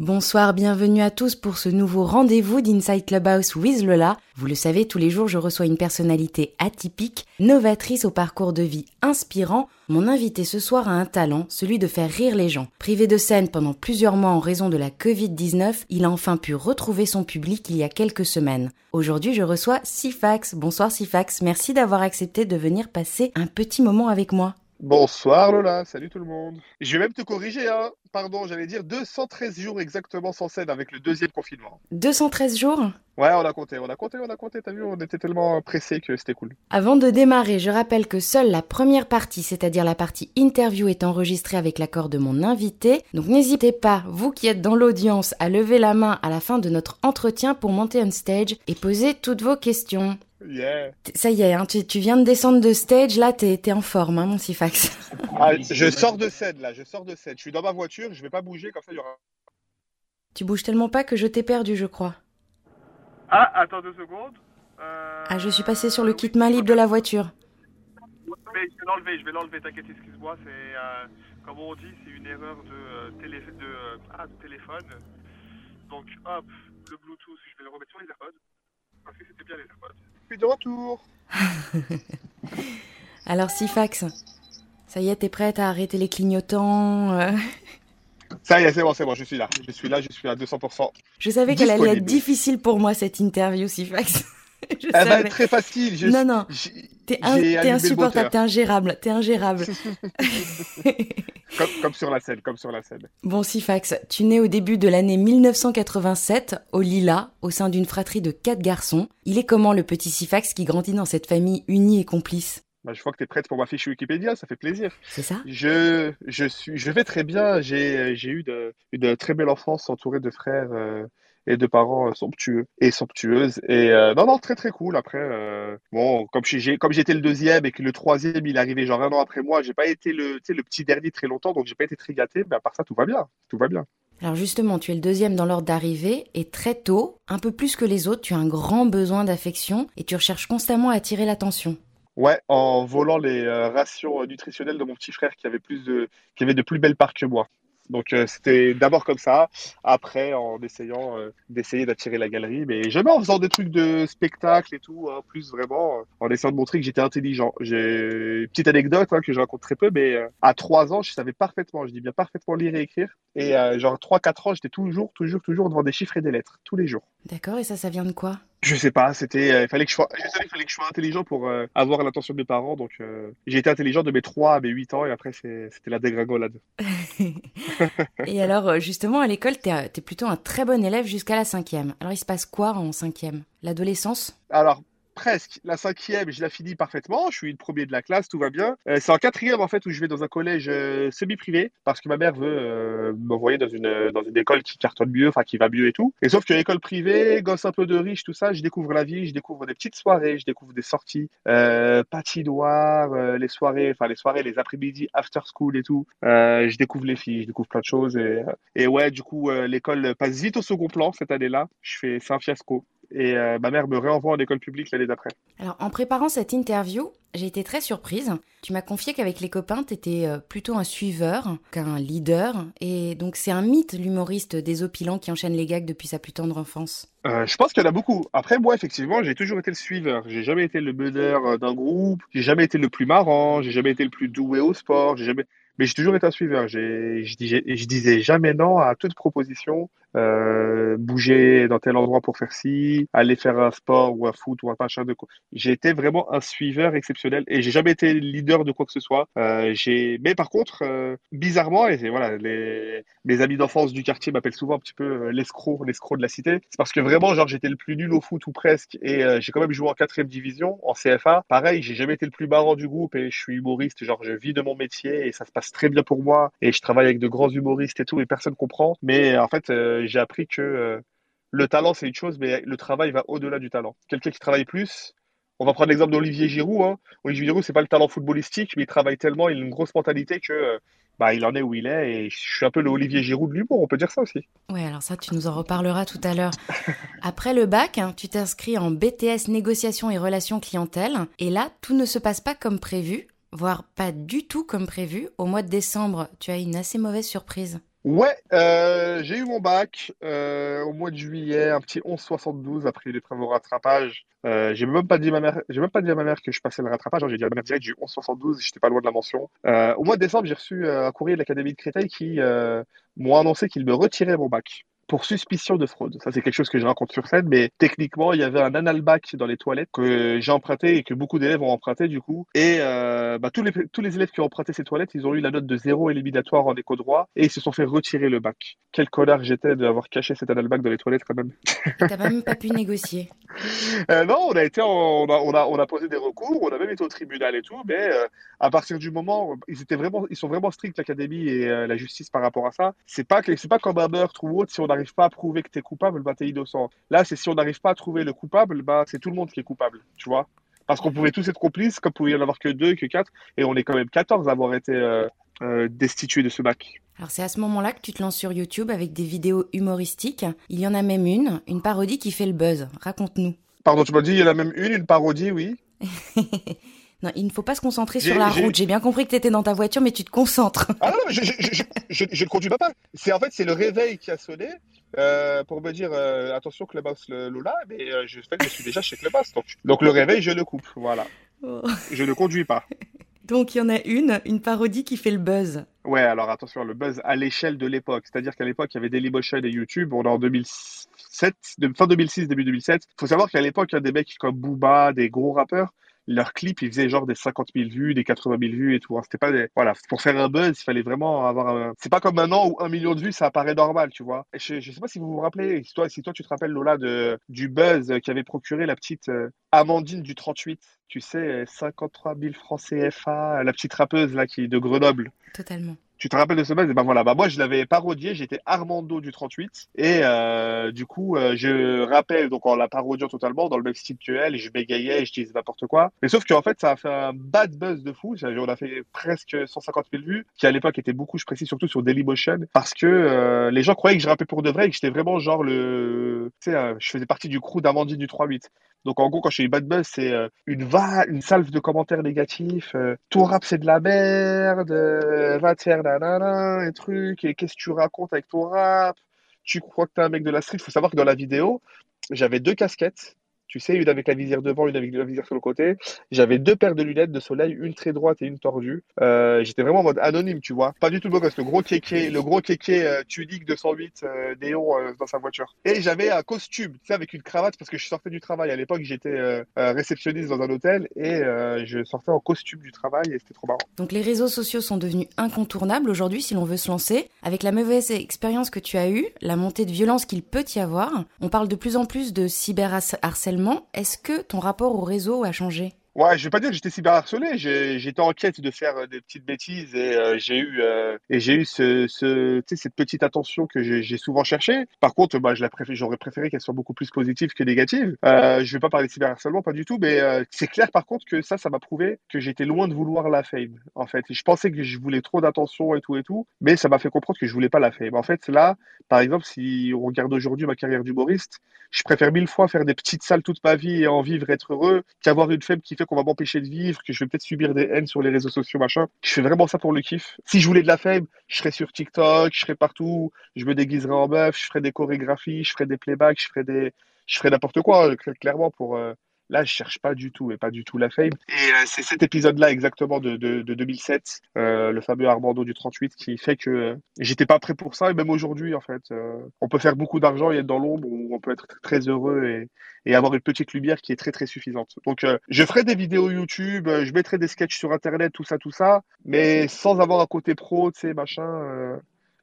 Bonsoir, bienvenue à tous pour ce nouveau rendez-vous d'Inside Clubhouse with Lola. Vous le savez, tous les jours, je reçois une personnalité atypique, novatrice au parcours de vie inspirant. Mon invité ce soir a un talent, celui de faire rire les gens. Privé de scène pendant plusieurs mois en raison de la Covid-19, il a enfin pu retrouver son public il y a quelques semaines. Aujourd'hui, je reçois Sifax. Bonsoir Sifax, merci d'avoir accepté de venir passer un petit moment avec moi. Bonsoir Lola, salut tout le monde. Je vais même te corriger, hein. Pardon, j'allais dire 213 jours exactement sans scène avec le deuxième confinement. 213 jours? Ouais, on a compté, on a compté, on a compté, t'as vu, on était tellement pressés que c'était cool. Avant de démarrer, je rappelle que seule la première partie, c'est-à-dire la partie interview, est enregistrée avec l'accord de mon invité. Donc n'hésitez pas, vous qui êtes dans l'audience, à lever la main à la fin de notre entretien pour monter on stage et poser toutes vos questions. Yeah. Ça y est, hein, tu, tu viens de descendre de stage, là t'es en forme, hein, mon Sifax. Ah, je sors de scène là, je sors de scène. Je suis dans ma voiture, je vais pas bouger, comme ça il y aura. Tu bouges tellement pas que je t'ai perdu, je crois. Ah, attends deux secondes. Euh, Ah, je suis passé sur le kit main libre de la voiture. Mais je vais l'enlever, je vais l'enlever, t'inquiète, excuse-moi, c'est euh, comme on dit, c'est une erreur de, euh, télé, de, euh, ah, de téléphone. Donc hop, le Bluetooth, je vais le remettre sur les AirPods. Parce que c'était bien les AirPods. De retour. Alors Sifax, ça y est, t'es prête à arrêter les clignotants euh Ça y est, c'est bon, c'est bon, je suis là. Je suis là, je suis à 200%. Je savais qu'elle allait être difficile pour moi cette interview, Sifax. je Elle va être très facile. Je, Non, non. T'es insupportable, t'es ingérable, t'es ingérable. Comme, comme sur la scène, comme sur la scène. Bon, Sifax, tu nais au début de l'année 1987 au Lila, au sein d'une fratrie de quatre garçons. Il est comment le petit Sifax qui grandit dans cette famille unie et complice? Bah, je vois que tu es prête pour ma fiche Wikipédia, ça fait plaisir. C'est ça? Je, je suis, je vais très bien. J'ai, j'ai eu de, une très belle enfance entourée de frères euh, et de parents euh, somptueux et somptueuses. Et euh, non, non, très très cool. Après, euh, bon, comme j'ai, j'ai- comme j'étais le deuxième et que le troisième il est arrivé genre un an après moi, j'ai pas été le, le petit dernier très longtemps, donc j'ai pas été très gâté. Mais à part ça, tout va bien, tout va bien. Alors justement, tu es le deuxième dans l'ordre d'arrivée et très tôt, un peu plus que les autres, tu as un grand besoin d'affection et tu recherches constamment à attirer l'attention. Ouais, en volant les euh, rations nutritionnelles de mon petit frère qui avait plus de, qui avait de plus belles parts que moi. Donc euh, c'était d'abord comme ça, après en essayant euh, d'essayer d'attirer la galerie, mais jamais en faisant des trucs de spectacle et tout, hein, plus vraiment euh, en essayant de montrer que j'étais intelligent. J'ai une petite anecdote hein, que je raconte très peu, mais à trois ans, je savais parfaitement, je dis bien parfaitement lire et écrire, et genre trois quatre ans, j'étais toujours, toujours, toujours devant des chiffres et des lettres, tous les jours. D'accord Et ça, ça vient de quoi? Je sais pas, c'était, euh, il fallait que je sois, je savais qu'il fallait que je sois intelligent pour euh, avoir l'attention de mes parents, donc euh, j'ai été intelligent de mes 3 à mes 8 ans et après c'était la dégringolade. Et alors, justement, à l'école, t'es euh, t'es plutôt un très bon élève jusqu'à la cinquième. Alors, il se passe quoi en cinquième? L'adolescence? Alors presque, la cinquième, je la finis parfaitement, je suis le premier de la classe, tout va bien. Euh, c'est en quatrième en fait où je vais dans un collège euh, semi-privé parce que ma mère veut euh, m'envoyer dans une dans une école qui cartonne mieux, enfin qui va mieux et tout. Et sauf que l'école privée, gosse un peu de riche, tout ça, je découvre la vie, je découvre des petites soirées, je découvre des sorties, euh, patinoires, les soirées, enfin les soirées, les après-midi, after school et tout. Je découvre les filles, je découvre plein de choses et, et ouais, du coup l'école passe vite au second plan cette année-là. Je fais, c'est un fiasco. Et euh, ma mère me réenvoie en école publique l'année d'après. Alors, en préparant cette interview, j'ai été très surprise. Tu m'as confié qu'avec les copains, t'étais euh, plutôt un suiveur qu'un leader. Et donc, c'est un mythe, l'humoriste désopilant qui enchaîne les gags depuis sa plus tendre enfance. Euh, je pense qu'il y en a beaucoup. Après, moi, effectivement, j'ai toujours été le suiveur. J'ai jamais été le meneur d'un groupe. J'ai jamais été le plus marrant. J'ai jamais été le plus doué au sport. J'ai jamais. Mais j'ai toujours été un suiveur. J'ai, je disais, je disais jamais non à toute proposition. Euh, bouger dans tel endroit pour faire ci, aller faire un sport ou un foot ou un machin de quoi. J'ai été vraiment un suiveur exceptionnel et j'ai jamais été leader de quoi que ce soit. Euh, j'ai, mais par contre, euh, bizarrement, et voilà, les, mes amis d'enfance du quartier m'appellent souvent un petit peu l'escroc, l'escroc de la cité. C'est parce que vraiment, genre, j'étais le plus nul au foot ou presque et j'ai quand même joué en quatrième division, en CFA. Pareil, j'ai jamais été le plus marrant du groupe et je suis humoriste, genre, je vis de mon métier et ça se passe très bien pour moi et je travaille avec de grands humoristes et tout et personne comprend. Mais en fait, j'ai appris que euh, le talent, c'est une chose, mais le travail va au-delà du talent. Quelqu'un qui travaille plus, on va prendre l'exemple d'Olivier Giroud. Hein. Olivier Giroud, c'est pas le talent footballistique, mais il travaille tellement, il a une grosse mentalité que euh, bah, il en est où il est. Et je suis un peu le Olivier Giroud de l'humour, on peut dire ça aussi. Ouais, alors ça, tu nous en reparleras tout à l'heure. Après le bac, hein, tu t'inscris en BTS négociation et relations clientèle. Et là, tout ne se passe pas comme prévu, voire pas du tout comme prévu. Au mois de décembre, tu as une assez mauvaise surprise. Ouais, euh, j'ai eu mon bac euh, au mois de juillet, un petit 11,72 après l'épreuve au rattrapage. Euh, j'ai même pas dit à ma mère, j'ai même pas dit à ma mère que je passais le rattrapage. hein, j'ai dit à ma mère direct, eu 11,72, j'étais pas loin de la mention. Euh, au mois de décembre, j'ai reçu euh, un courrier de l'Académie de Créteil qui euh, m'ont annoncé qu'ils me retiraient mon bac pour suspicion de fraude. Ça, c'est quelque chose que je raconte sur scène, mais techniquement, il y avait un analbac dans les toilettes que j'ai emprunté et que beaucoup d'élèves ont emprunté du coup. Et euh, bah, tous les tous les élèves qui ont emprunté ces toilettes, ils ont eu la note de zéro éliminatoire en éco droit et ils se sont fait retirer le bac. Quel connard j'étais d'avoir caché cet analbac dans les toilettes quand même. T'as même pas pu négocier. Euh, non, on a été, en- on a, on a, on a posé des recours, on a même été au tribunal et tout, mais euh, à partir du moment, ils étaient vraiment, ils sont vraiment stricts l'académie et euh, la justice par rapport à ça. C'est pas, c'est pas comme un meurtre ou autre. Si on n'arrive pas à prouver que t'es coupable, bah t'es innocent. Là, c'est si on n'arrive pas à trouver le coupable, bah c'est tout le monde qui est coupable, tu vois. Parce qu'on pouvait tous être complices, comme pouvait y en avoir que deux, que quatre, et on est quand même 14 à avoir été euh, euh, destitués de ce bac. Alors c'est à ce moment-là que tu te lances sur YouTube avec des vidéos humoristiques. Il y en a même une, une parodie qui fait le buzz. Raconte-nous. Pardon, tu m'as dit, il y en a même une, une parodie, oui. Non, il ne faut pas se concentrer sur la route. J'ai bien compris que tu étais dans ta voiture, mais tu te concentres. Ah non, je, je, je, je, je ne conduis pas. pas. C'est en fait c'est le réveil qui a sonné euh, pour me dire euh, attention Clubhouse le- Lola, mais euh, je, fais que je suis déjà chez Clubhouse. Donc, donc le réveil je le coupe, voilà. Je ne conduis pas. Donc il y en a une, une parodie qui fait le buzz. Ouais, alors attention, le buzz à l'échelle de l'époque. C'est-à-dire qu'à l'époque, il y avait Dailymotion et YouTube. On est en 2007, de- fin 2006, début 2007. faut savoir qu'à l'époque, il y a des mecs comme Booba, des gros rappeurs, leurs clips, ils faisaient genre des 50 000 vues, des 80 000 vues et tout. hein. C'était pas des... Voilà, pour faire un buzz, il fallait vraiment avoir un... C'est pas comme maintenant où un million de vues, ça apparaît normal, tu vois. Je, je sais pas si vous vous rappelez, si toi, si toi tu te rappelles, Lola, de, du buzz qui avait procuré la petite euh, Amandine du 38. Tu sais, 53 000 francs CFA, la petite rappeuse là qui de Grenoble. Totalement. Tu te rappelles de ce buzz? Et ben voilà, bah moi je l'avais parodié, j'étais Armando du 38 et euh, du coup euh, je rappelle donc en la parodiant totalement dans le même style que elle, et je bégayais, et je disais n'importe quoi. Mais sauf qu'en fait ça a fait un bad buzz de fou, on a fait presque 150 000 vues, qui à l'époque était beaucoup, je précise surtout sur Dailymotion, parce que euh, les gens croyaient que je rappais pour de vrai et que j'étais vraiment genre le, tu sais, je faisais partie du crew d'Amandine du 38. Donc en gros, quand je fais bad buzz, c'est une va une salve de commentaires négatifs. ton rap c'est de la merde, va te faire et trucs. Et qu'est-ce que tu racontes avec ton rap? Tu crois que t'es un mec de la street? Faut savoir que dans la vidéo, j'avais deux casquettes. Tu sais, une avec la visière devant, une avec la visière sur le côté. J'avais deux paires de lunettes de soleil, une très droite et une tordue. Euh, j'étais vraiment en mode anonyme, tu vois. Pas du tout beau gosse, le gros kéké, le gros kéké euh, Tunique 208 euh, néon euh, dans sa voiture. Et j'avais un costume, tu sais, avec une cravate parce que je sortais du travail. À l'époque, j'étais euh, réceptionniste dans un hôtel et je sortais en costume du travail et c'était trop marrant. Donc les réseaux sociaux sont devenus incontournables aujourd'hui si l'on veut se lancer. Avec la mauvaise expérience que tu as eue, la montée de violence qu'il peut y avoir, on parle de plus en plus de cyberharcèlement. Est-ce que ton rapport au réseau a changé? Ouais, je vais pas dire que j'étais cyberharcelé. J'étais en quête de faire euh, des petites bêtises et euh, j'ai eu euh, et j'ai eu ce, ce cette petite attention que j'ai souvent cherchée. Par contre, bah je la j'aurais préféré qu'elle soit beaucoup plus positive que négative. Euh, je vais pas parler de cyberharcèlement, pas du tout, mais c'est clair par contre que ça, ça m'a prouvé que j'étais loin de vouloir la fame. En fait, je pensais que je voulais trop d'attention et tout et tout, mais ça m'a fait comprendre que je voulais pas la fame. En fait, là, par exemple, si on regarde aujourd'hui ma carrière d'humoriste, je préfère mille fois faire des petites salles toute ma vie et en vivre, être heureux, qu'avoir une faible qui qu'on va m'empêcher de vivre, que je vais peut-être subir des haines sur les réseaux sociaux, machin. Je fais vraiment ça pour le kiff. Si je voulais de la faible, je serais sur TikTok, je serais partout, je me déguiserais en meuf, je ferais des chorégraphies, je ferais des playbacks, je ferais des, je ferais n'importe quoi, euh, cl- clairement pour, euh, Là, je cherche pas du tout et pas du tout la fame. Et euh, c'est cet épisode-là exactement de, de, de 2007, euh, le fameux Armando du 38, qui fait que euh, j'étais pas prêt pour ça. Et même aujourd'hui, en fait, on peut faire beaucoup d'argent et être dans l'ombre, ou on peut être très heureux et, et avoir une petite lumière qui est très très suffisante. Donc, je ferai des vidéos YouTube, je mettrai des sketchs sur Internet, tout ça, tout ça, mais sans avoir un côté pro, tu sais, machin.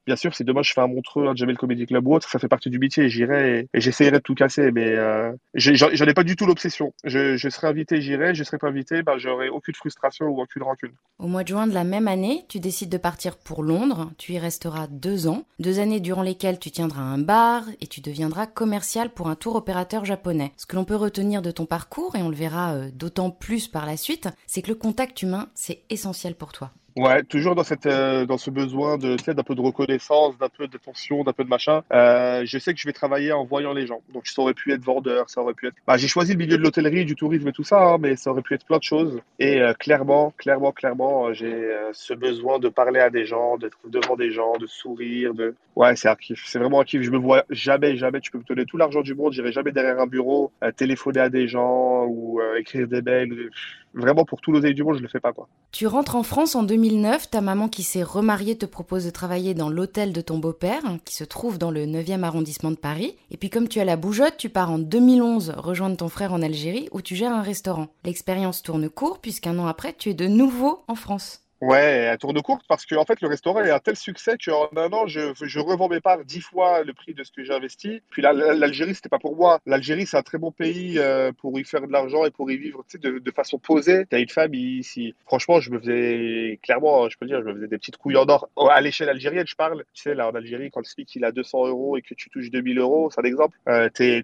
Bien sûr, si demain je fais un Montreux, un Jamel Comedy Club ou autre, ça fait partie du métier. J'irai et, et j'essayerai de tout casser, mais euh, j'en ai pas du tout l'obsession. Je, serai invité, j'irai. Je serai pas invité, ben j'aurai aucune frustration ou aucune rancune. Au mois de juin de la même année, tu décides de partir pour Londres. Tu y resteras deux ans. Deux années durant lesquelles tu tiendras un bar et tu deviendras commercial pour un tour opérateur japonais. Ce que l'on peut retenir de ton parcours, et on le verra euh, d'autant plus par la suite, c'est que le contact humain, c'est essentiel pour toi. Ouais, toujours dans cette, euh, dans ce besoin de, d'un peu de reconnaissance, d'un peu d'attention, d'un peu de machin. Euh, je sais que je vais travailler en voyant les gens. Donc, ça aurait pu être vendeur, ça aurait pu être. Bah, j'ai choisi le milieu de l'hôtellerie, du tourisme et tout ça, hein, mais ça aurait pu être plein de choses. Et euh, clairement, clairement, clairement, euh, j'ai euh, ce besoin de parler à des gens, d'être devant des gens, de sourire, de. Ouais, c'est un. C'est vraiment un. Je me vois jamais, jamais. Tu peux me donner tout l'argent du monde, j'irai jamais derrière un bureau, euh, téléphoner à des gens ou écrire des mails. Vraiment, pour tout l'oseille du monde, je le fais pas, quoi. Tu rentres en France en 2009, ta maman qui s'est remariée te propose de travailler dans l'hôtel de ton beau-père, hein, qui se trouve dans le 9e arrondissement de Paris. Et puis comme tu as la bougeotte, tu pars en 2011 rejoindre ton frère en Algérie où tu gères un restaurant. L'expérience tourne court puisqu'un an après, tu es de nouveau en France. Ouais, elle tourne courte parce que en fait le restaurant est un tel succès qu'en un an je, je revends mes parts dix fois le prix de ce que j'ai investi. Puis l'Algérie c'était pas pour moi. L'Algérie c'est un très bon pays euh, pour y faire de l'argent et pour y vivre tu de, de façon posée. T'as une famille ici. Franchement, je me faisais clairement, je peux dire, je me faisais des petites couilles en or Oh, à l'échelle algérienne. Je parle. Tu sais là en Algérie quand le SMIC il a 200 euros et que tu touches 2000 euros, c'est un exemple. Euh, t'es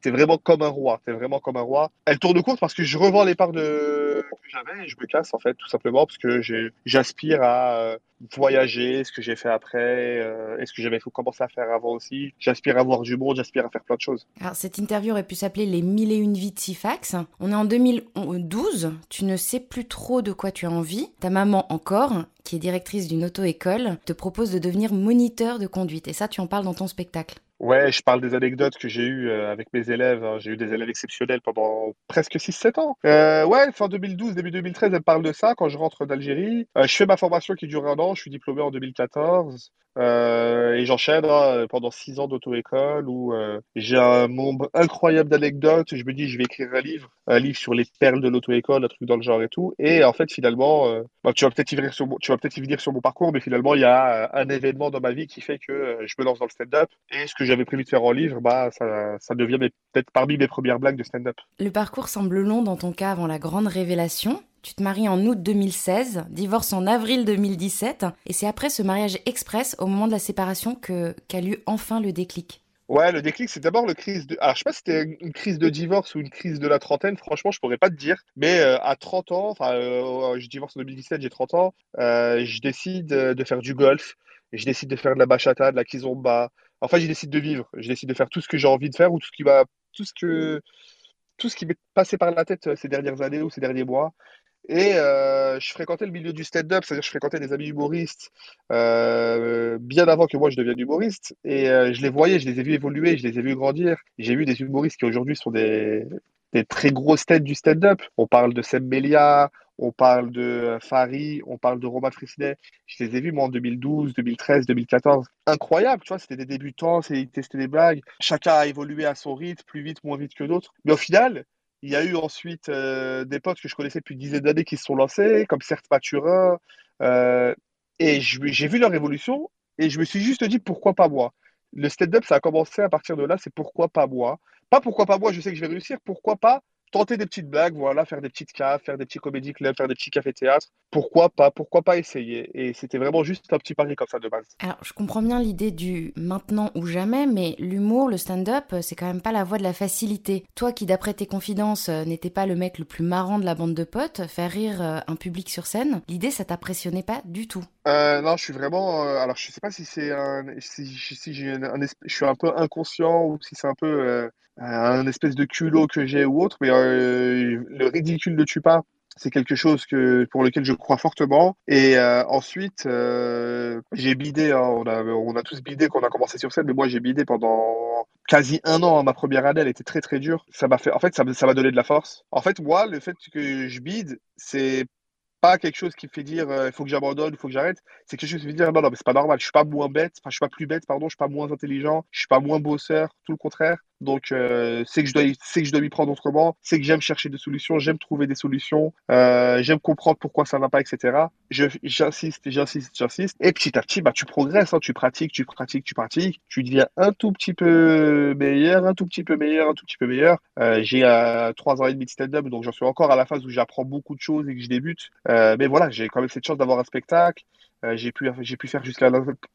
t'es vraiment comme un roi, t'es vraiment comme un roi. Elle tourne courte parce que je revends les parts de que j'avais et je me casse en fait tout simplement parce que j'aspire à euh, voyager, ce que j'ai fait après, euh, et ce que j'avais commencé à faire avant aussi. J'aspire à voir du monde, j'aspire à faire plein de choses. Alors cette interview aurait pu s'appeler Les mille et une vies de Sifax. On est en 2012, tu ne sais plus trop de quoi tu as envie. Ta maman encore, qui est directrice d'une auto-école, te propose de devenir moniteur de conduite et ça tu en parles dans ton spectacle. Ouais, je parle des anecdotes que j'ai eues euh, avec mes élèves. hein. J'ai eu des élèves exceptionnels pendant presque 6-7 ans. Euh, ouais, fin 2012, début 2013, elle parle de ça quand je rentre d'Algérie. Euh, je fais ma formation qui dure un an. Je suis diplômé en 2014. Euh, et j'enchaîne hein, pendant 6 ans d'auto-école où euh, j'ai un nombre incroyable d'anecdotes. Je me dis, je vais écrire un livre, un livre sur les perles de l'auto-école, un truc dans le genre et tout. Et en fait, finalement, euh, bah, tu vas peut-être y venir sur mon, parcours, mais finalement, il y a un événement dans ma vie qui fait que je me lance dans le stand-up. Et ce que j'avais prévu de faire en livre, bah, ça, devient peut-être parmi mes premières blagues de stand-up. Le parcours semble long dans ton cas avant la grande révélation. Tu te maries en août 2016, divorce en avril 2017, et c'est après ce mariage express, au moment de la séparation, que qu'a eu enfin le déclic. Ouais, le déclic, c'est d'abord le crise. Alors, je sais pas si c'était une crise de divorce ou une crise de la trentaine, franchement, je pourrais pas te dire. Mais euh, à 30 ans, enfin, euh, je divorce en 2017, j'ai 30 ans, euh, je décide de faire du golf, je décide de faire de la bachata, de la kizomba. Enfin, je décide de vivre, je décide de faire tout ce que j'ai envie de faire ou tout ce qui va, tout ce que, tout ce qui m'est passé par la tête ces dernières années ou ces derniers mois. Et euh, je fréquentais le milieu du stand-up, c'est-à-dire je fréquentais des amis humoristes euh, bien avant que moi je devienne humoriste. Et euh, je les voyais, je les ai vus évoluer, je les ai vus grandir. J'ai vu des humoristes qui aujourd'hui sont des, très grosses têtes du stand-up. On parle de Seb Melia, on parle de Fari, on parle de Romain Frissinet. Je les ai vus moi en 2012, 2013, 2014. Incroyable, tu vois, c'était des débutants, ils testaient des blagues. Chacun a évolué à son rythme, plus vite, moins vite que d'autres. Mais au final, il y a eu ensuite euh, des potes que je connaissais depuis une dizaine d'années qui se sont lancés, comme Certes Mathurin. euh, et j'ai vu leur évolution et je me suis juste dit pourquoi pas moi? Le stand-up, ça a commencé à partir de là, c'est pourquoi pas moi? Pas pourquoi pas moi, je sais que je vais réussir, pourquoi pas tenter des petites blagues, voilà, faire des petites caves, faire des petits comédie clubs, faire des petits cafés-théâtres. Pourquoi pas, pourquoi pas essayer? Et c'était vraiment juste un petit pari comme ça de base. Alors, je comprends bien l'idée du maintenant ou jamais, mais l'humour, le stand-up, euh, c'est quand même pas la voie de la facilité. Toi qui, d'après tes confidences, euh, n'étais pas le mec le plus marrant de la bande de potes, faire rire euh, un public sur scène, l'idée, ça t'impressionnait pas du tout? Euh, non, je suis vraiment. euh, alors, je sais pas si c'est un, si, si j'ai un, un esp- je suis un peu inconscient ou si c'est un peu euh, un espèce de culot que j'ai ou autre, mais euh, le ridicule ne tue pas. C'est quelque chose que pour lequel je crois fortement. Et euh, ensuite, euh, j'ai bidé. hein, on a, on a tous bidé quand on a commencé sur scène, mais moi j'ai bidé pendant quasi un an. hein, Ma première année, elle était très très dure. Ça m'a fait. En fait, ça, m'a- donné de la force. En fait, moi, le fait que je bide, c'est pas quelque chose qui fait dire il faut que j'abandonne, il faut que j'arrête. C'est quelque chose qui me fait dire non, non, mais c'est pas normal, je suis pas moins bête, enfin, je suis pas plus bête, pardon, je suis pas moins intelligent, je suis pas moins bosseur, tout le contraire. Donc, euh, c'est que je dois, c'est que je dois m'y prendre autrement, c'est que j'aime chercher des solutions, j'aime trouver des solutions, euh, j'aime comprendre pourquoi ça va pas, etc. Je, j'insiste, j'insiste, j'insiste. Et petit à petit, bah, tu progresses, hein, tu pratiques, tu pratiques, tu pratiques, tu deviens un tout petit peu meilleur, un tout petit peu meilleur, un tout petit peu meilleur. Euh, j'ai trois ans et demi de stand-up, donc j'en suis encore à la phase où j'apprends beaucoup de choses et que je débute. Mais voilà, j'ai quand même cette chance d'avoir un spectacle. Euh, j'ai pu, j'ai pu faire jusqu'à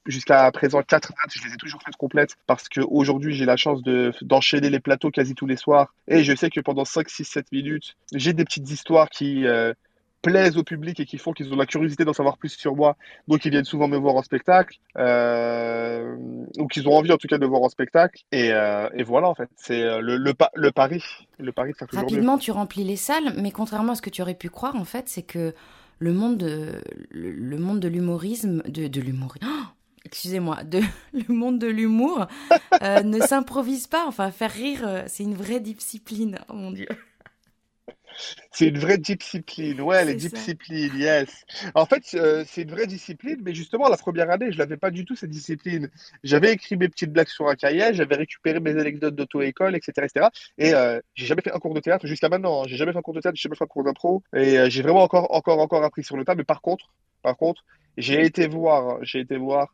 jusqu'à présent quatre dates, je les ai toujours faites complètes parce que aujourd'hui j'ai la chance de d'enchaîner les plateaux quasi tous les soirs et je sais que pendant 5, 6, 7 minutes, j'ai des petites histoires qui euh, plaisent au public et qui font qu'ils ont la curiosité d'en savoir plus sur moi, donc ils viennent souvent me voir en spectacle, euh, ou qu'ils ont envie en tout cas de me voir en spectacle. Et, et voilà, en fait, c'est le, le, le, pari. Le pari de Rapidement, tu remplis les salles, mais contrairement à ce que tu aurais pu croire, en fait, c'est que le monde de, le, monde de l'humorisme, de, de l'humorisme, oh excusez-moi, de le monde de l'humour euh, ne s'improvise pas. Enfin, faire rire, euh, c'est une vraie discipline. Oh mon Dieu. C'est une vraie discipline, ouais, les disciplines, yes. En fait, euh, c'est une vraie discipline, mais justement, la première année, je l'avais pas du tout, cette discipline. J'avais écrit mes petites blagues sur un cahier, j'avais récupéré mes anecdotes d'auto-école, etc., etc. Et euh, j'ai jamais fait un cours de théâtre jusqu'à maintenant. Hein. J'ai jamais fait un cours de théâtre, j'ai jamais fait un cours d'impro. Et euh, j'ai vraiment encore, encore, encore appris sur le tas. Mais par contre, par contre, j'ai été voir, j'ai été voir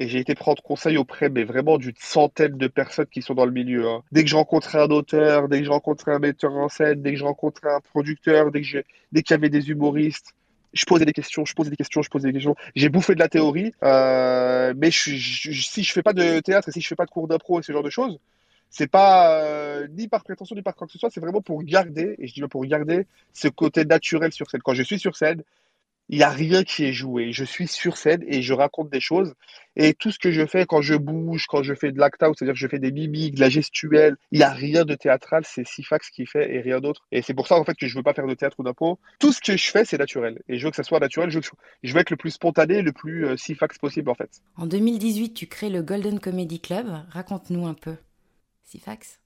et j'ai été prendre conseil auprès, mais vraiment d'une centaine de personnes qui sont dans le milieu. Hein. Dès que je rencontrais un auteur, dès que je rencontrais un metteur en scène, dès que je rencontrais un producteur, dès que dès qu'il y avait des humoristes, je posais des questions, je posais des questions, je posais des questions. J'ai bouffé de la théorie, euh, mais je, je, si je fais pas de théâtre et si je fais pas de cours d'impro et ce genre de choses, c'est pas euh, ni par prétention ni par quoi que ce soit, c'est vraiment pour garder, et je dis pour garder ce côté naturel sur scène. Quand je suis sur scène, il n'y a rien qui est joué. Je suis sur scène et je raconte des choses. Et tout ce que je fais quand je bouge, quand je fais de l'act-out, c'est-à-dire que je fais des mimiques, de la gestuelle, il n'y a rien de théâtral. C'est Sifax qui fait et rien d'autre. Et c'est pour ça, en fait, que je veux pas faire de théâtre ou d'impôt. Tout ce que je fais, c'est naturel. Et je veux que ça soit naturel. Je veux, je être le plus spontané, le plus euh, Sifax possible, en fait. En 2018, tu crées le Golden Comedy Club. Raconte-nous un peu. Sifax?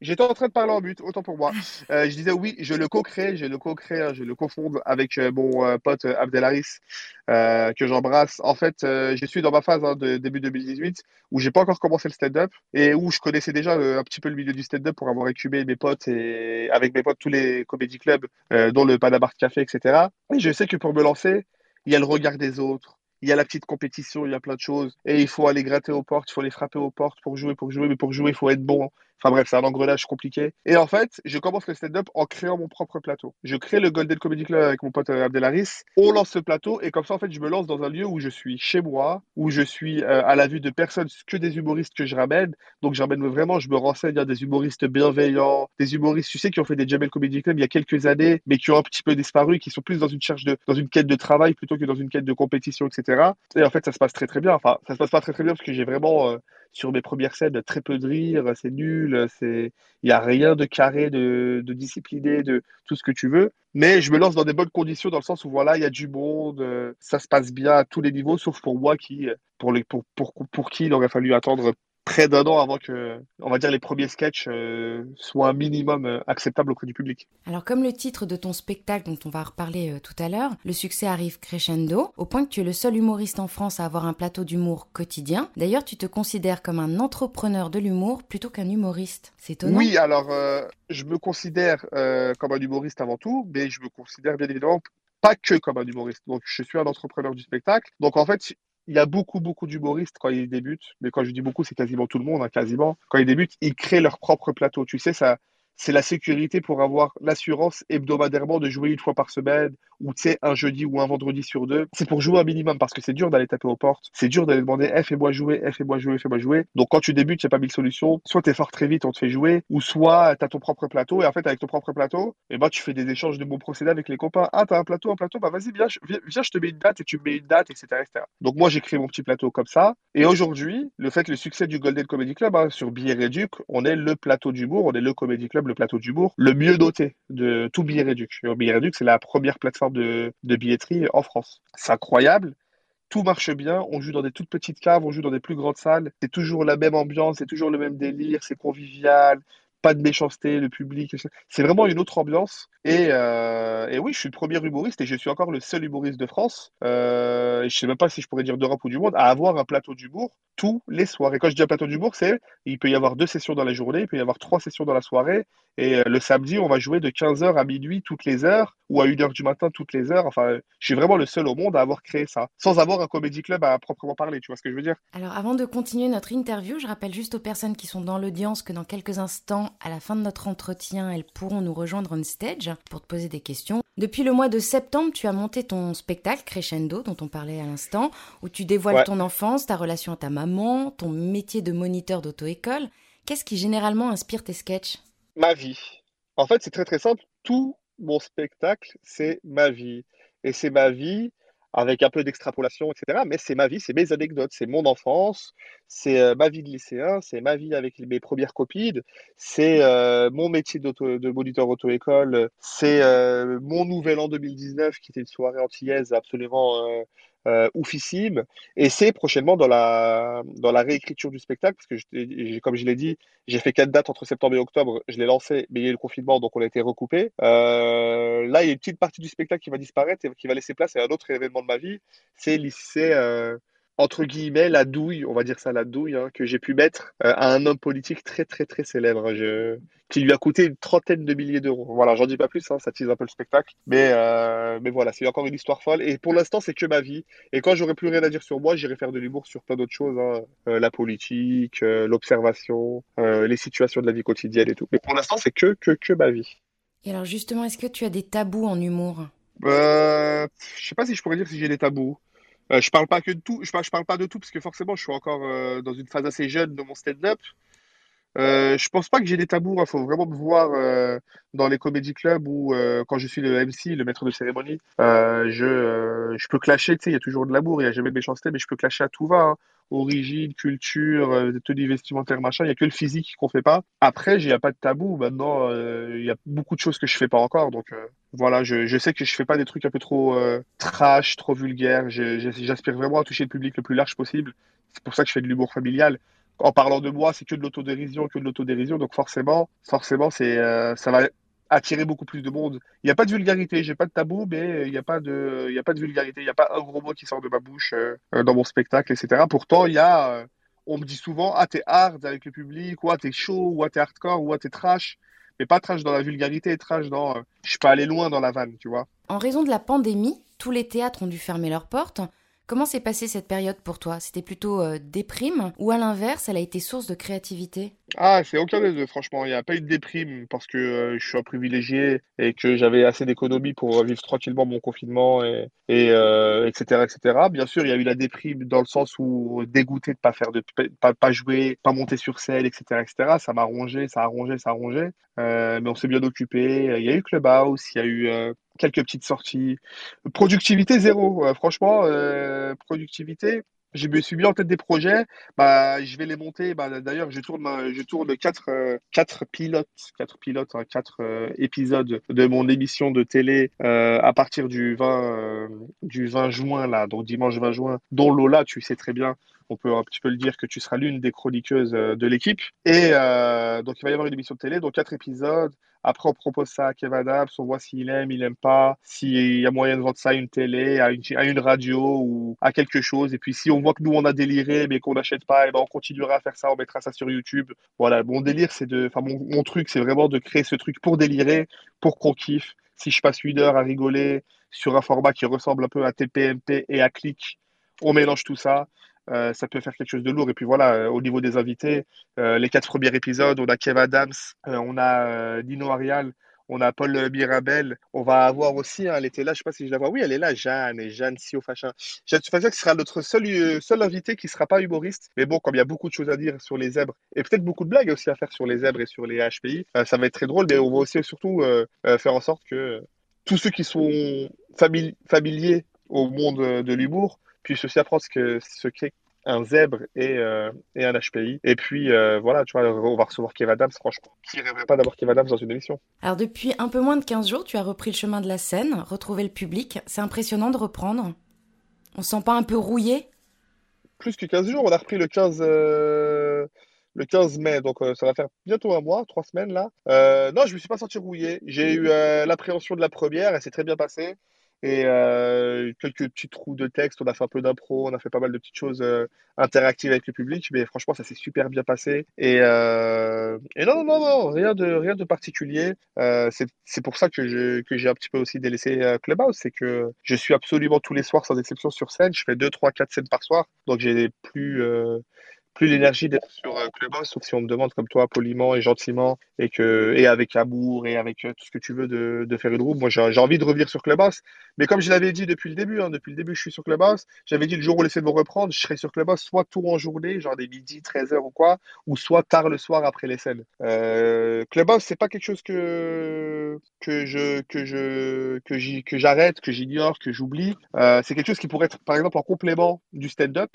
J'étais en train de parler en but, autant pour moi. Euh, je disais oui, je le co-crée, je le co-crée, hein, je le cofonde avec euh, mon euh, pote Abdelaris que j'embrasse. En fait, je suis dans ma phase hein, de début 2018 où j'ai pas encore commencé le stand-up et où je connaissais déjà un petit peu le milieu du stand-up pour avoir écumé mes potes et avec mes potes tous les comédie clubs, dont le Panama Café, etc. Et je sais que pour me lancer, il y a le regard des autres, il y a la petite compétition, il y a plein de choses. Et il faut aller gratter aux portes, il faut les frapper aux portes pour jouer, pour jouer. Mais pour jouer, il faut être bon. Enfin bref, c'est un engrenage compliqué. Et en fait, je commence le stand-up en créant mon propre plateau. Je crée le Golden Comedy Club avec mon pote euh, Abdelaris. On lance ce plateau et comme ça, en fait, je me lance dans un lieu où je suis chez moi, où je suis euh, à la vue de personnes, que des humoristes que je ramène. Donc, je ramène vraiment, je me renseigne à des humoristes bienveillants, des humoristes, tu sais, qui ont fait des Jamel Comedy Club il y a quelques années, mais qui ont un petit peu disparu, qui sont plus dans une de, dans une quête de travail plutôt que dans une quête de compétition, etc. Et en fait, ça se passe très très bien. Enfin, ça se passe pas très très bien parce que j'ai vraiment, euh, sur mes premières scènes, très peu de rire, c'est nul, c'est il n'y a rien de carré, de, de, discipliné, de tout ce que tu veux. Mais je me lance dans des bonnes conditions, dans le sens où voilà, il y a du monde, euh, ça se passe bien à tous les niveaux, sauf pour moi qui, pour, les, pour, pour, pour qui il aurait fallu attendre près d'un an avant que, on va dire, les premiers sketchs euh, soient un minimum euh, acceptables auprès du public. Alors, comme le titre de ton spectacle dont on va reparler euh, tout à l'heure, le succès arrive crescendo, au point que tu es le seul humoriste en France à avoir un plateau d'humour quotidien. D'ailleurs, tu te considères comme un entrepreneur de l'humour plutôt qu'un humoriste. C'est étonnant. Oui, alors, je me considère comme un humoriste avant tout, mais je me considère bien évidemment pas que comme un humoriste. Donc, je suis un entrepreneur du spectacle. Donc, en fait, il y a beaucoup, beaucoup d'humoristes quand ils débutent, mais quand je dis beaucoup, c'est quasiment tout le monde, hein, quasiment. Quand ils débutent, ils créent leur propre plateau. Tu sais, ça, c'est la sécurité pour avoir l'assurance hebdomadairement de jouer une fois par semaine ou tu sais un jeudi ou un vendredi sur deux. C'est pour jouer un minimum parce que c'est dur d'aller taper aux portes, c'est dur d'aller demander eh, fais-moi jouer, eh, fais-moi jouer, fais-moi jouer. Donc quand tu débutes, il n'y a pas mille solutions. Soit tu fort très vite, on te fait jouer, ou soit tu as ton propre plateau et en fait avec ton propre plateau, et eh ben, tu fais des échanges de bons procédés avec les copains. Ah, tu as un plateau, un plateau, bah vas-y, viens, viens, je te mets une date et tu me mets une date, etc. etc. Donc moi j'ai créé mon petit plateau comme ça. Et aujourd'hui, le fait le succès du Golden Comedy Club hein, sur Billet Réduc, on est le plateau d'humour, on est le Comedy Club, le plateau d'humour, le mieux doté de tout billet réduc. Billet réduc, c'est la première plateforme de, billetterie en France. C'est incroyable. Tout marche bien. On joue dans des toutes petites caves, on joue dans des plus grandes salles. C'est toujours la même ambiance, c'est toujours le même délire, c'est convivial pas de méchanceté, le public. C'est vraiment une autre ambiance. Et, euh, et, oui, je suis le premier humoriste et je suis encore le seul humoriste de France. Euh, je sais même pas si je pourrais dire d'Europe ou du monde à avoir un plateau d'humour tous les soirs. Et quand je dis un plateau d'humour, c'est il peut y avoir deux sessions dans la journée, il peut y avoir trois sessions dans la soirée. Et euh, le samedi, on va jouer de 15h à minuit toutes les heures ou à 1h du matin toutes les heures. Enfin, je suis vraiment le seul au monde à avoir créé ça, sans avoir un comédie club à proprement parler. Tu vois ce que je veux dire? Alors, avant de continuer notre interview, je rappelle juste aux personnes qui sont dans l'audience que dans quelques instants, à la fin de notre entretien, elles pourront nous rejoindre on stage pour te poser des questions. Depuis le mois de septembre, tu as monté ton spectacle Crescendo, dont on parlait à l'instant, où tu dévoiles ton enfance, ta relation à ta maman ton métier de moniteur d'auto-école. Qu'est-ce qui généralement inspire tes sketchs? Ma vie. En fait, c'est très très simple. Tous mon spectacle, c'est ma vie. Et c'est ma vie avec un peu d'extrapolation, etc. Mais c'est ma vie, c'est mes anecdotes, c'est mon enfance, c'est euh, ma vie de lycéen, c'est ma vie avec mes premières copines, c'est euh, mon métier de moniteur auto-école, c'est euh, mon nouvel an 2019 qui était une soirée antillaise absolument euh, oufissime. Et c'est prochainement dans la, dans la réécriture du spectacle, parce que, comme je l'ai dit, j'ai fait quatre dates entre septembre et octobre. Je l'ai lancé, mais il y a eu le confinement, donc on a été recoupé. Euh, là, il y a une petite partie du spectacle qui va disparaître et qui va laisser place à un autre événement de ma vie. C'est lycée. Entre guillemets, la douille, on va dire ça, la douille, hein, que j'ai pu mettre euh, à un homme politique très, très, très célèbre, hein, je... qui lui a coûté une trentaine de milliers d'euros. Voilà, j'en dis pas plus, hein, ça tease un peu le spectacle. Mais, euh, mais voilà, c'est encore une histoire folle. Et pour l'instant, c'est que ma vie. Et quand j'aurai plus rien à dire sur moi, j'irai faire de l'humour sur plein d'autres choses, euh, la politique, l'observation, les situations de la vie quotidienne et tout. Mais pour l'instant, c'est que, que, que ma vie. Et alors, justement, est-ce que tu as des tabous en humour? Euh, je sais pas si je pourrais dire si j'ai des tabous. Euh, je parle pas que de tout, je parle, pas de tout parce que forcément je suis encore euh, dans une phase assez jeune de mon stand-up. Euh, je pense pas que j'ai des tabous. Il hein. faut vraiment me voir euh, dans les comédie clubs ou quand je suis le MC, le maître de cérémonie. je, peux clasher. Tu sais, il y a toujours de l'amour, il y a jamais de méchanceté, mais je peux clasher à tout va. Hein. Origine, culture, tenue vestimentaire, machin. Il y a que le physique qu'on fait pas. Après, il n'y a pas de tabou. Maintenant, il y a beaucoup de choses que je fais pas encore. Donc voilà, je, sais que je fais pas des trucs un peu trop euh, trash, trop vulgaires. J'aspire vraiment à toucher le public le plus large possible. C'est pour ça que je fais de l'humour familial. En parlant de moi, c'est que de l'autodérision, que de l'autodérision. Donc forcément, forcément, c'est euh, ça va attirer beaucoup plus de monde. Il n'y a pas de vulgarité, j'ai pas de tabou, mais il n'y a pas de, il y a pas de vulgarité. Il n'y a pas un gros mot qui sort de ma bouche euh, dans mon spectacle, etc. Pourtant, il y a, on me dit souvent, ah t'es hard avec le public, ou ah t'es chaud, ou ah t'es hardcore, ou ah t'es trash mais pas trash dans la vulgarité, trash dans euh, je pas allé loin dans la vanne, tu vois. En raison de la pandémie, tous les théâtres ont dû fermer leurs portes. Comment s'est passée cette période pour toi? C'était plutôt euh, déprime ou à l'inverse, elle a été source de créativité? Ah, c'est aucun des deux, franchement. Il n'y a pas eu de déprime parce que euh, je suis un privilégié et que j'avais assez d'économie pour vivre tranquillement mon confinement et, et etc., etc. Bien sûr, il y a eu la déprime dans le sens où dégoûté de pas faire de pas, pas jouer, pas monter sur scène, etc., etc. Ça m'a rongé, ça a rongé, ça a rongé. mais on s'est bien occupé. Il y a eu Clubhouse, il y a eu quelques petites sorties. Productivité zéro. Euh, franchement, euh, productivité. Je me suis mis en tête des projets. Bah, je vais les monter. Bah, d'ailleurs, je tourne, je tourne quatre, euh, quatre pilotes, quatre pilotes, hein, quatre épisodes de mon émission de télé à partir du 20, du 20 juin là, donc dimanche 20 juin. Dont Lola, tu sais très bien, on peut un petit peu le dire que tu seras l'une des chroniqueuses de l'équipe. Et donc il va y avoir une émission de télé, donc quatre épisodes. Après, on propose ça à Kev Adams, on voit s'il aime, il aime pas, s'il y a moyen de vendre ça à une télé, à une, à une, radio ou à quelque chose. Et puis, si on voit que nous, on a déliré, mais qu'on n'achète pas, et eh ben, on continuera à faire ça, on mettra ça sur YouTube. Voilà, mon délire, c'est de, enfin, mon, mon truc, c'est vraiment de créer ce truc pour délirer, pour qu'on kiffe. Si je passe une heure à rigoler sur un format qui ressemble un peu à TPMP et à Click, on mélange tout ça. Euh, ça peut faire quelque chose de lourd. Et puis voilà, euh, au niveau des invités, euh, les quatre premiers épisodes, on a Kev Adams, on a Dino Arial, on a Paul Mirabel. On va avoir aussi, hein, elle était là, je ne sais pas si je la vois. Oui, elle est là, Jeanne, et Jeanne Siofachin. Jeanne Siofachin, qui sera notre seul, invité qui ne sera pas humoriste. Mais bon, comme il y a beaucoup de choses à dire sur les zèbres, et peut-être beaucoup de blagues aussi à faire sur les zèbres et sur les HPI, ça va être très drôle. Mais on va aussi surtout faire en sorte que tous ceux qui sont familiers au monde de l'humour puissent aussi apprendre ce qu'est ce un zèbre et, euh, et un HPI. Et puis euh, voilà, tu vois, on va recevoir Kev Adams, franchement. Qui rêverait pas d'avoir Kev Adams dans une émission? Alors depuis un peu moins de 15 jours, tu as repris le chemin de la scène, retrouvé le public. C'est impressionnant de reprendre. On se sent pas un peu rouillé? Plus que 15 jours, on a repris le 15, euh, le 15 mai, donc ça va faire bientôt un mois, trois semaines là. non, je me suis pas senti rouillé. J'ai eu l'appréhension de la première, elle s'est très bien passée et euh, quelques petits trous de texte. On a fait un peu d'impro, on a fait pas mal de petites choses euh, interactives avec le public, mais franchement, ça s'est super bien passé. Et, euh, et non, non, non, rien de, rien de particulier. Euh, c'est pour ça que j'ai que un petit peu aussi délaissé euh, Clubhouse, c'est que je suis absolument tous les soirs, sans exception, sur scène. Je fais 2, 3, 4 scènes par soir, donc j'ai plus plus l'énergie d'être sur euh, Clubhouse, sauf si on me demande comme toi poliment et gentiment et que et avec amour et avec euh, tout ce que tu veux de, de faire une roue. Moi, j'ai envie de revenir sur Clubhouse, mais comme je l'avais dit depuis le début, hein, depuis le début, je suis sur Clubhouse. J'avais dit le jour où laisser de me reprendre, je serai sur Clubhouse soit tout en journée, genre des midi, 13 heures ou quoi, ou soit tard le soir après les scènes. Euh, Clubhouse, c'est pas quelque chose que que je que je que j'arrête, que j'ignore, que j'oublie. Euh, c'est quelque chose qui pourrait être par exemple en complément du stand-up.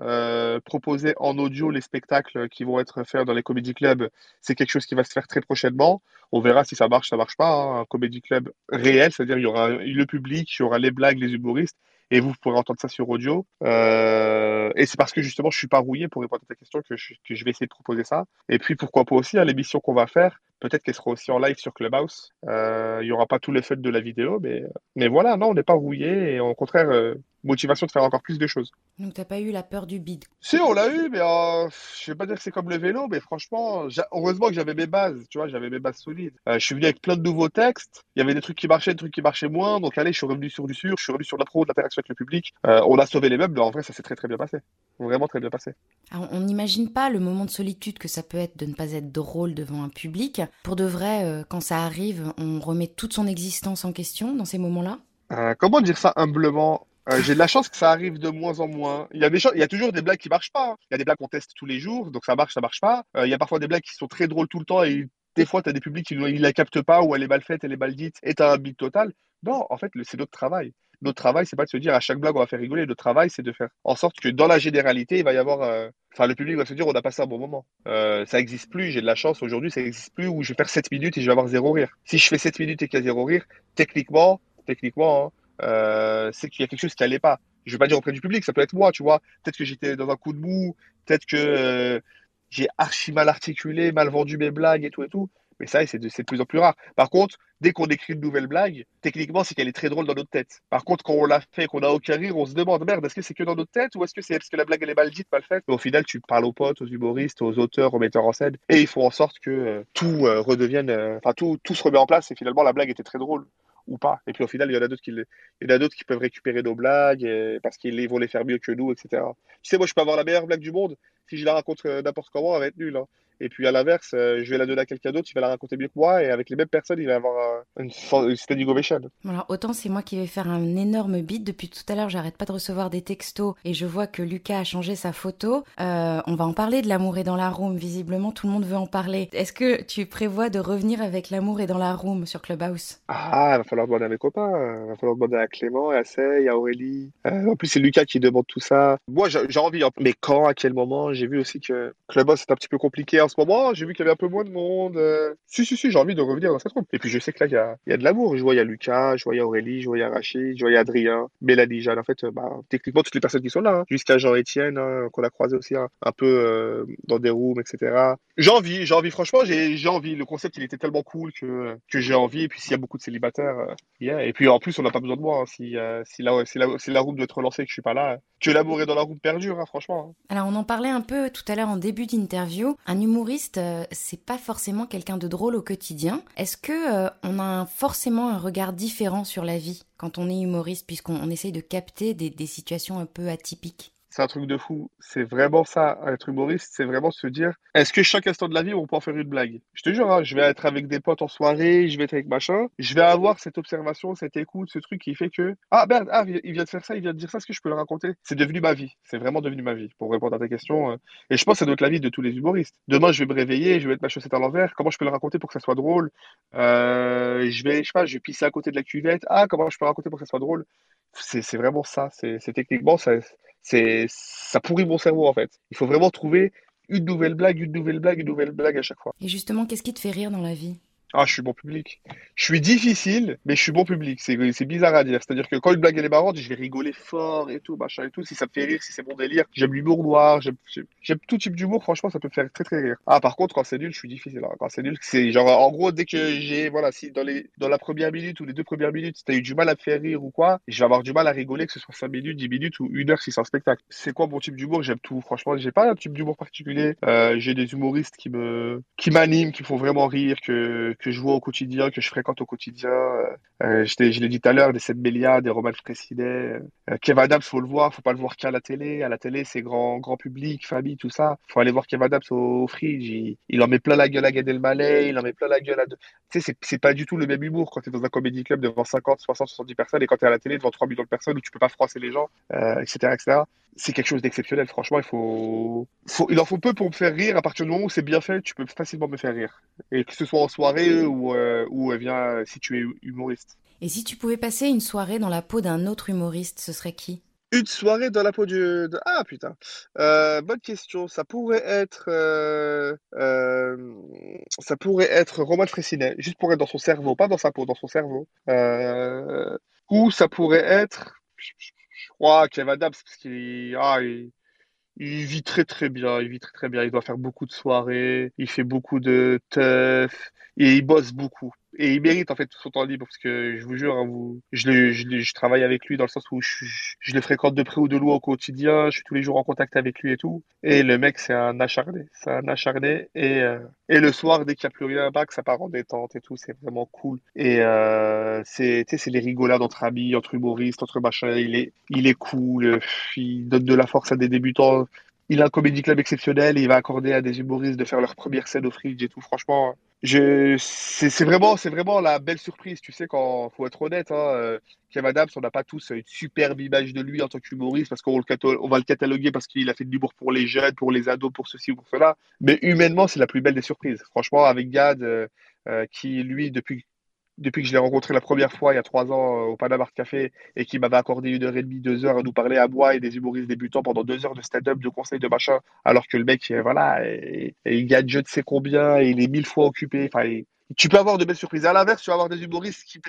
Euh, proposer en audio les spectacles qui vont être faits dans les comédie clubs, c'est quelque chose qui va se faire très prochainement. On verra si ça marche, ça marche pas. hein. Un comédie club réel, c'est-à-dire il y aura le public, il y aura les blagues, les humoristes, et vous pourrez entendre ça sur audio. Euh, et c'est parce que justement je suis pas rouillé pour répondre à ta question que je, que je vais essayer de proposer ça. Et puis pourquoi pas aussi, à l'émission qu'on va faire, peut-être qu'elle sera aussi en live sur Clubhouse. Euh, il y aura pas tout l'effet de la vidéo, mais, mais voilà, non, on n'est pas rouillé, et au contraire, euh, motivation de faire encore plus de choses. Donc t'as pas eu la peur du bide. Si, on l'a eu, mais euh, je vais pas dire que c'est comme le vélo, mais franchement, heureusement que j'avais mes bases, tu vois, j'avais mes bases solides. Euh, je suis venu avec plein de nouveaux textes, il y avait des trucs qui marchaient, des trucs qui marchaient moins, donc allez, je suis revenu sur du sûr, je suis revenu sur de la pro, de l'interaction avec le public. Euh, on a sauvé les meubles, mais en vrai, ça s'est très très bien passé. Vraiment très bien passé. Alors, on n'imagine pas le moment de solitude que ça peut être de ne pas être drôle devant un public. Pour de vrai, euh, quand ça arrive, on remet toute son existence en question dans ces moments-là? Euh, comment dire ça humblement? Euh, j'ai de la chance que ça arrive de moins en moins. Il y a des il y a toujours des blagues qui marchent pas. hein. Il y a des blagues qu'on teste tous les jours, donc ça marche, ça marche pas. Il y a parfois des blagues qui sont très drôles tout le temps et des fois tu des publics qui ne la captent pas ou elle est mal faite, elle est mal dite et t'as un beat total. Non, en fait, c'est notre travail. Notre travail, c'est pas de se dire à chaque blague on va faire rigoler. Notre travail, c'est de faire en sorte que dans la généralité, il va y avoir, euh, enfin, le public va se dire on a passé un bon moment. Euh, ça existe plus. J'ai de la chance aujourd'hui, ça existe plus où je vais faire 7 minutes et je vais avoir zéro rire. Si je fais 7 minutes et qu'il y a zéro rire, techniquement, techniquement, hein, euh, c'est qu'il y a quelque chose qui allait pas. Je vais pas dire auprès du public, ça peut être moi, tu vois. Peut-être que j'étais dans un coup de mou, peut-être que j'ai archi mal articulé, mal vendu mes blagues et tout et tout. Mais ça, c'est de, plus en plus rare. Par contre, dès qu'on écrit une nouvelle blague, techniquement, c'est qu'elle est très drôle dans notre tête. Par contre, quand on l'a fait, qu'on a aucun rire, on se demande, merde, est-ce que c'est que dans notre tête ou est-ce que c'est parce que la blague, elle est mal dite, mal faite? Au final, tu parles aux potes, aux humoristes, aux auteurs, aux metteurs en scène, et ils font en sorte que euh, tout euh, redevienne, euh, enfin, tout, se remet en place, et finalement, la blague était très drôle ou pas. Et puis au final, il y en a d'autres qui, il y en a d'autres qui peuvent récupérer nos blagues parce qu'ils vont les faire mieux que nous, etc. Tu sais, moi, je peux avoir la meilleure blague du monde. Si je la raconte n'importe comment, elle va être nulle. hein. Et puis à l'inverse, euh, je vais la donner à quelqu'un d'autre, il va la raconter mieux que moi, et avec les mêmes personnes, il va avoir euh, une, une standing ovation. Alors autant c'est moi qui vais faire un énorme bide depuis tout à l'heure, j'arrête pas de recevoir des textos et je vois que Lucas a changé sa photo. Euh, on va en parler de l'amour est dans la room, visiblement tout le monde veut en parler. Est-ce que tu prévois de revenir avec l'amour est dans la room sur Clubhouse? Ah, il va falloir demander à mes copains, il va falloir demander à Clément, à Sey, à Aurélie. Euh, en plus, c'est Lucas qui demande tout ça. Moi, j'ai j'ai envie, hein. mais quand, à quel moment? J'ai vu aussi que Clubhouse c'est un petit peu compliqué en ce moment. J'ai vu qu'il y avait un peu moins de monde. euh. Si, si, si, j'ai envie de revenir dans cette room. Et puis, je sais que là, il y a, y a de l'amour. Je vois, il y a Lucas, je vois, il y a Aurélie, je vois, il y a Rachid, je vois, il y a Adrien, Mélanie, Jeanne. En fait, euh, bah, techniquement, toutes les personnes qui sont là, hein. jusqu'à Jean-Étienne, hein, qu'on a croisé aussi hein, un peu euh, dans des rooms, etc. J'ai envie, j'ai envie, franchement, j'ai envie. Le concept, il était tellement cool que, que j'ai envie. Et puis, s'il y a beaucoup de célibataires, euh, yeah. Et puis, en plus, on n'a pas besoin de moi. Si, euh, si, la, si, la, si la room doit être relancée que je suis pas là, que l'amour est dans la room perdure, franchement. Alors on en parlait un peu tout à l'heure en début d'interview. Un humoriste, euh, c'est pas forcément quelqu'un de drôle au quotidien. Est-ce que euh, on a forcément un regard différent sur la vie quand on est humoriste, puisqu'on on essaye de capter des situations un peu atypiques? C'est un truc de fou. C'est vraiment ça, être humoriste, c'est vraiment se dire, est-ce que chaque instant de la vie, on peut en faire une blague? Je te jure, hein, je vais être avec des potes en soirée, je vais être avec machin, je vais avoir cette observation, cette écoute, ce truc qui fait que, ah merde, ah, il vient de faire ça, il vient de dire ça, est-ce que je peux le raconter? C'est devenu ma vie. C'est vraiment devenu ma vie, pour répondre à ta question. euh. Et je pense que ça doit être la vie de tous les humoristes. Demain, je vais me réveiller, je vais mettre ma chaussette à l'envers, comment je peux le raconter pour que ça soit drôle? Euh, je vais, je sais pas, je vais pisser à côté de la cuvette, ah, comment je peux le raconter pour que ça soit drôle? C'est vraiment ça. C'est techniquement, ça, c'est, ça pourrit mon cerveau en fait. Il faut vraiment trouver une nouvelle blague, une nouvelle blague, une nouvelle blague à chaque fois. Et justement, qu'est-ce qui te fait rire dans la vie? Ah, je suis bon public. Je suis difficile, mais je suis bon public. C'est, bizarre à dire. C'est-à-dire que quand une blague est marrante, je vais rigoler fort et tout, machin et tout. Si ça me fait rire, si c'est mon délire, j'aime l'humour noir, j'aime, tout type d'humour. Franchement, ça peut me faire très très rire. Ah, par contre, quand c'est nul, je suis difficile. hein. Quand c'est nul, c'est genre, en gros, dès que j'ai, voilà, si dans les, dans la première minute ou les deux premières minutes, t'as eu du mal à me faire rire ou quoi, je vais avoir du mal à rigoler, que ce soit 5 minutes, 10 minutes ou une heure si c'est un spectacle. C'est quoi mon type d'humour? J'aime tout. Franchement, j'ai pas un type d'humour particulier. Euh, j'ai des humoristes qui me, qui m'animent, qui font vraiment rire, que, que je vois au quotidien, que je fréquente au quotidien. Euh, je l'ai dit tout à l'heure, des Seth Melia, des Roman Fressinet. Euh, Kev Adams, faut le voir, faut pas le voir qu'à la télé. À la télé, c'est grand, grand public, famille, tout ça. Faut aller voir Kev Adams au, fridge. Il, en met plein la gueule à Gad Elmaleh, il en met plein la gueule à... Tu sais, c'est pas du tout le même humour quand tu es dans un comédie club devant 50, 60, 70 personnes et quand tu es à la télé devant 3 millions de personnes où tu peux pas froisser les gens, etc., euh, etc. C'est quelque chose d'exceptionnel, franchement. Il en faut peu pour me faire rire. À partir du moment où c'est bien fait, tu peux facilement me faire rire. Et que ce soit en soirée ou, euh, ou vient si tu es humoriste. Et si tu pouvais passer une soirée dans la peau d'un autre humoriste, ce serait qui? Une soirée dans la peau du... Ah putain. Euh, bonne question. Ça pourrait être... Euh, euh, ça pourrait être Roman Fressinet, juste pour être dans son cerveau, pas dans sa peau, dans son cerveau. Ou ça pourrait être... Je crois Kev Adams, parce qu'il ah, il... il vit très très bien, il vit très très bien. Il doit faire beaucoup de soirées, il fait beaucoup de teuf. Et il bosse beaucoup et il mérite en fait tout son temps libre parce que je vous jure, hein, vous, je, le, je, je, travaille avec lui dans le sens où je, le fréquente de près ou de loin au quotidien, je suis tous les jours en contact avec lui et tout. Et le mec, c'est un acharné, c'est un acharné. Et, euh, le soir, dès qu'il n'y a plus rien, bac, ça part en détente et tout, c'est vraiment cool. Et euh, c'est, c'est les rigolades entre amis, entre humoristes, entre machins. Il est, il est cool, il donne de la force à des débutants il a un comédie club exceptionnel et il va accorder à des humoristes de faire leur première scène au fridge et tout. Franchement, je, c'est vraiment, c'est vraiment la belle surprise. Tu sais, quand faut être honnête, hein, euh, Kev Adams, on n'a pas tous une superbe image de lui en tant qu'humoriste parce qu'on le, on va le cataloguer parce qu'il a fait de l'humour pour les jeunes, pour les ados, pour ceci ou pour cela. Mais humainement, c'est la plus belle des surprises. Franchement, avec Gad, euh, euh, qui lui, depuis depuis que je l'ai rencontré la première fois il y a trois ans euh, au Panama Café et qui m'avait accordé une heure et demie, deux heures à nous parler à moi et des humoristes débutants pendant deux heures de stand-up, de conseils, de machin, alors que le mec, voilà, et, il gagne je ne sais combien et il est mille fois occupé. Enfin, tu peux avoir de belles surprises. À l'inverse, tu vas avoir des humoristes qui,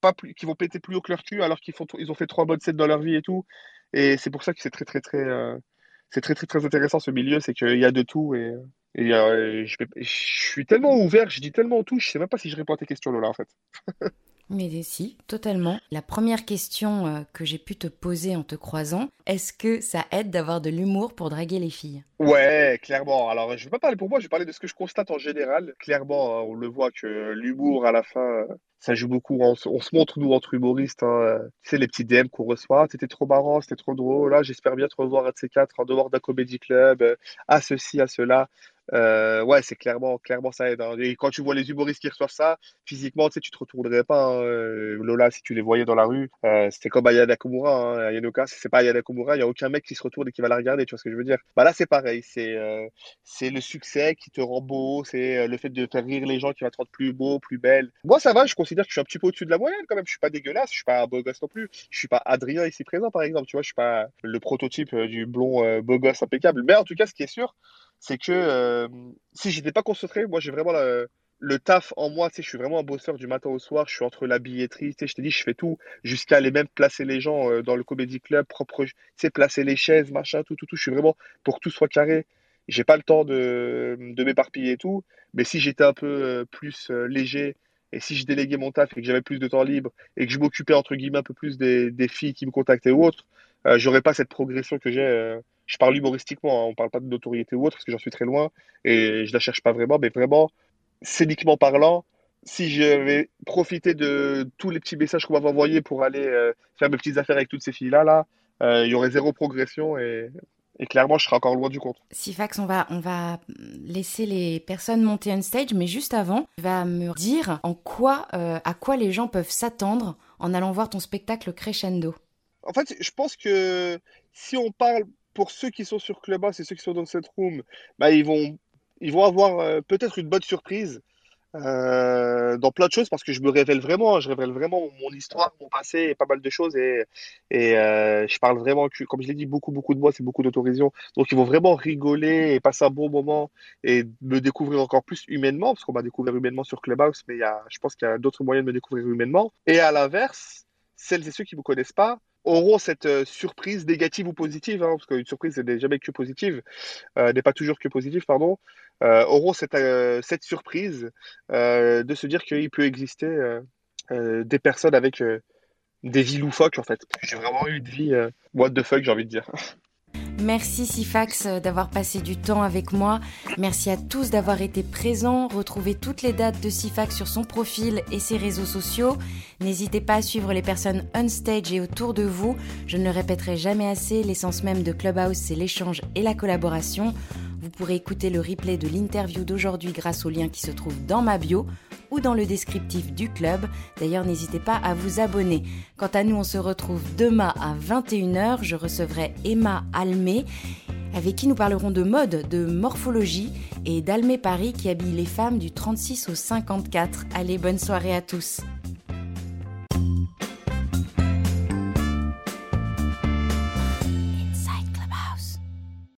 pas plus, qui vont péter plus haut que leur cul alors qu'ils font, ils ont fait trois bonnes scènes dans leur vie et tout. Et c'est pour ça que c'est très, très, très, euh, c'est très, très, très intéressant ce milieu, c'est qu'il y a de tout et, euh, je, je, suis tellement ouvert, je dis tellement tout, je sais même pas si je réponds à tes questions, Lola, en fait. Mais si, totalement. La première question euh, que j'ai pu te poser en te croisant, est-ce que ça aide d'avoir de l'humour pour draguer les filles? Ouais, clairement. Alors, je vais pas parler pour moi, je vais parler de ce que je constate en général. Clairement, hein, on le voit que l'humour, à la fin, ça joue beaucoup. On, se montre, nous, entre humoristes. Hein, tu sais, les petits DM qu'on reçoit. C'était trop marrant, c'était trop drôle. Là, j'espère bien te revoir à de ces en dehors d'un comédie club, euh, à ceci, à cela. Euh, ouais, c'est clairement, clairement ça aide. Hein. Et quand tu vois les humoristes qui reçoivent ça, physiquement, tu sais, tu te retournerais pas. Hein. Euh, Lola, si tu les voyais dans la rue, euh, c'était comme Ayana Komura. Hein. C'est pas Ayana Komura, il n'y a aucun mec qui se retourne et qui va la regarder, tu vois ce que je veux dire. Bah là, c'est pareil. C'est c'est le succès qui te rend beau, c'est le fait de faire rire les gens qui va te rendre plus beau, plus belle. Moi, ça va, je considère que je suis un petit peu au-dessus de la moyenne quand même. Je suis pas dégueulasse, je suis pas un beau gosse non plus. Je suis pas Adrien ici présent, par exemple. Tu vois, je suis pas le prototype du blond beau gosse impeccable. Mais en tout cas, ce qui est sûr, c'est que euh, si j'étais pas concentré, moi j'ai vraiment le taf en moi, tu sais, je suis vraiment un bosseur du matin au soir, je suis entre la billetterie, tu sais, je te dis, je fais tout, jusqu'à aller même placer les gens euh, dans le comédie club, propre, tu placer les chaises, machin, tout, tout, tout, je suis vraiment pour que tout soit carré. J'ai pas le temps de, de m'éparpiller et tout, mais si j'étais un peu euh, plus léger et si je déléguais mon taf et que j'avais plus de temps libre et que je m'occupais entre guillemets un peu plus des, des filles qui me contactaient ou autres, j'aurais pas cette progression que j'ai je parle humoristiquement, hein, on parle pas de notoriété ou autre, parce que j'en suis très loin, et je la cherche pas vraiment, mais vraiment, scéniquement parlant, si j'avais profité de tous les petits messages qu'on m'avait envoyés pour aller euh, faire mes petites affaires avec toutes ces filles-là, là, euh, il y aurait zéro progression et, clairement, je serais encore loin du compte. Sifax, on va, on va laisser les personnes monter on stage, mais juste avant, tu vas me dire en quoi, euh, à quoi les gens peuvent s'attendre en allant voir ton spectacle Crescendo. En fait, je pense que si on parle pour ceux qui sont sur Clubhouse et ceux qui sont dans cette room, bah, ils, vont, ils vont avoir euh, peut-être une bonne surprise euh, dans plein de choses parce que je me révèle vraiment, hein, je révèle vraiment mon histoire, mon passé et pas mal de choses et, euh, je parle vraiment, comme je l'ai dit, beaucoup, beaucoup de moi, c'est beaucoup d'autorision. Donc ils vont vraiment rigoler et passer un bon moment et me découvrir encore plus humainement parce qu'on m'a découvert humainement sur Clubhouse, mais y a, je pense qu'il y a d'autres moyens de me découvrir humainement. Et à l'inverse, celles et ceux qui ne me connaissent pas, auront cette euh, surprise négative ou positive, hein, parce qu'une surprise n'est jamais que positive, euh, n'est pas toujours que positive, pardon, euh, auront cette, cette surprise de se dire qu'il peut exister des personnes avec des vies loufoques en fait. J'ai vraiment eu une vie what the fuck, j'ai envie de dire. Merci Sifax d'avoir passé du temps avec moi. Merci à tous d'avoir été présents. Retrouvez toutes les dates de Sifax sur son profil et ses réseaux sociaux. N'hésitez pas à suivre les personnes on stage et autour de vous. Je ne le répéterai jamais assez, l'essence même de Clubhouse, c'est l'échange et la collaboration. Vous pourrez écouter le replay de l'interview d'aujourd'hui grâce au lien qui se trouve dans ma bio ou dans le descriptif du club. D'ailleurs, n'hésitez pas à vous abonner. Quant à nous, on se retrouve demain à 21h. Je recevrai Emma Almé avec qui nous parlerons de mode, de morphologie et d'Almé Paris qui habille les femmes du 36 au 54. Allez, bonne soirée à tous.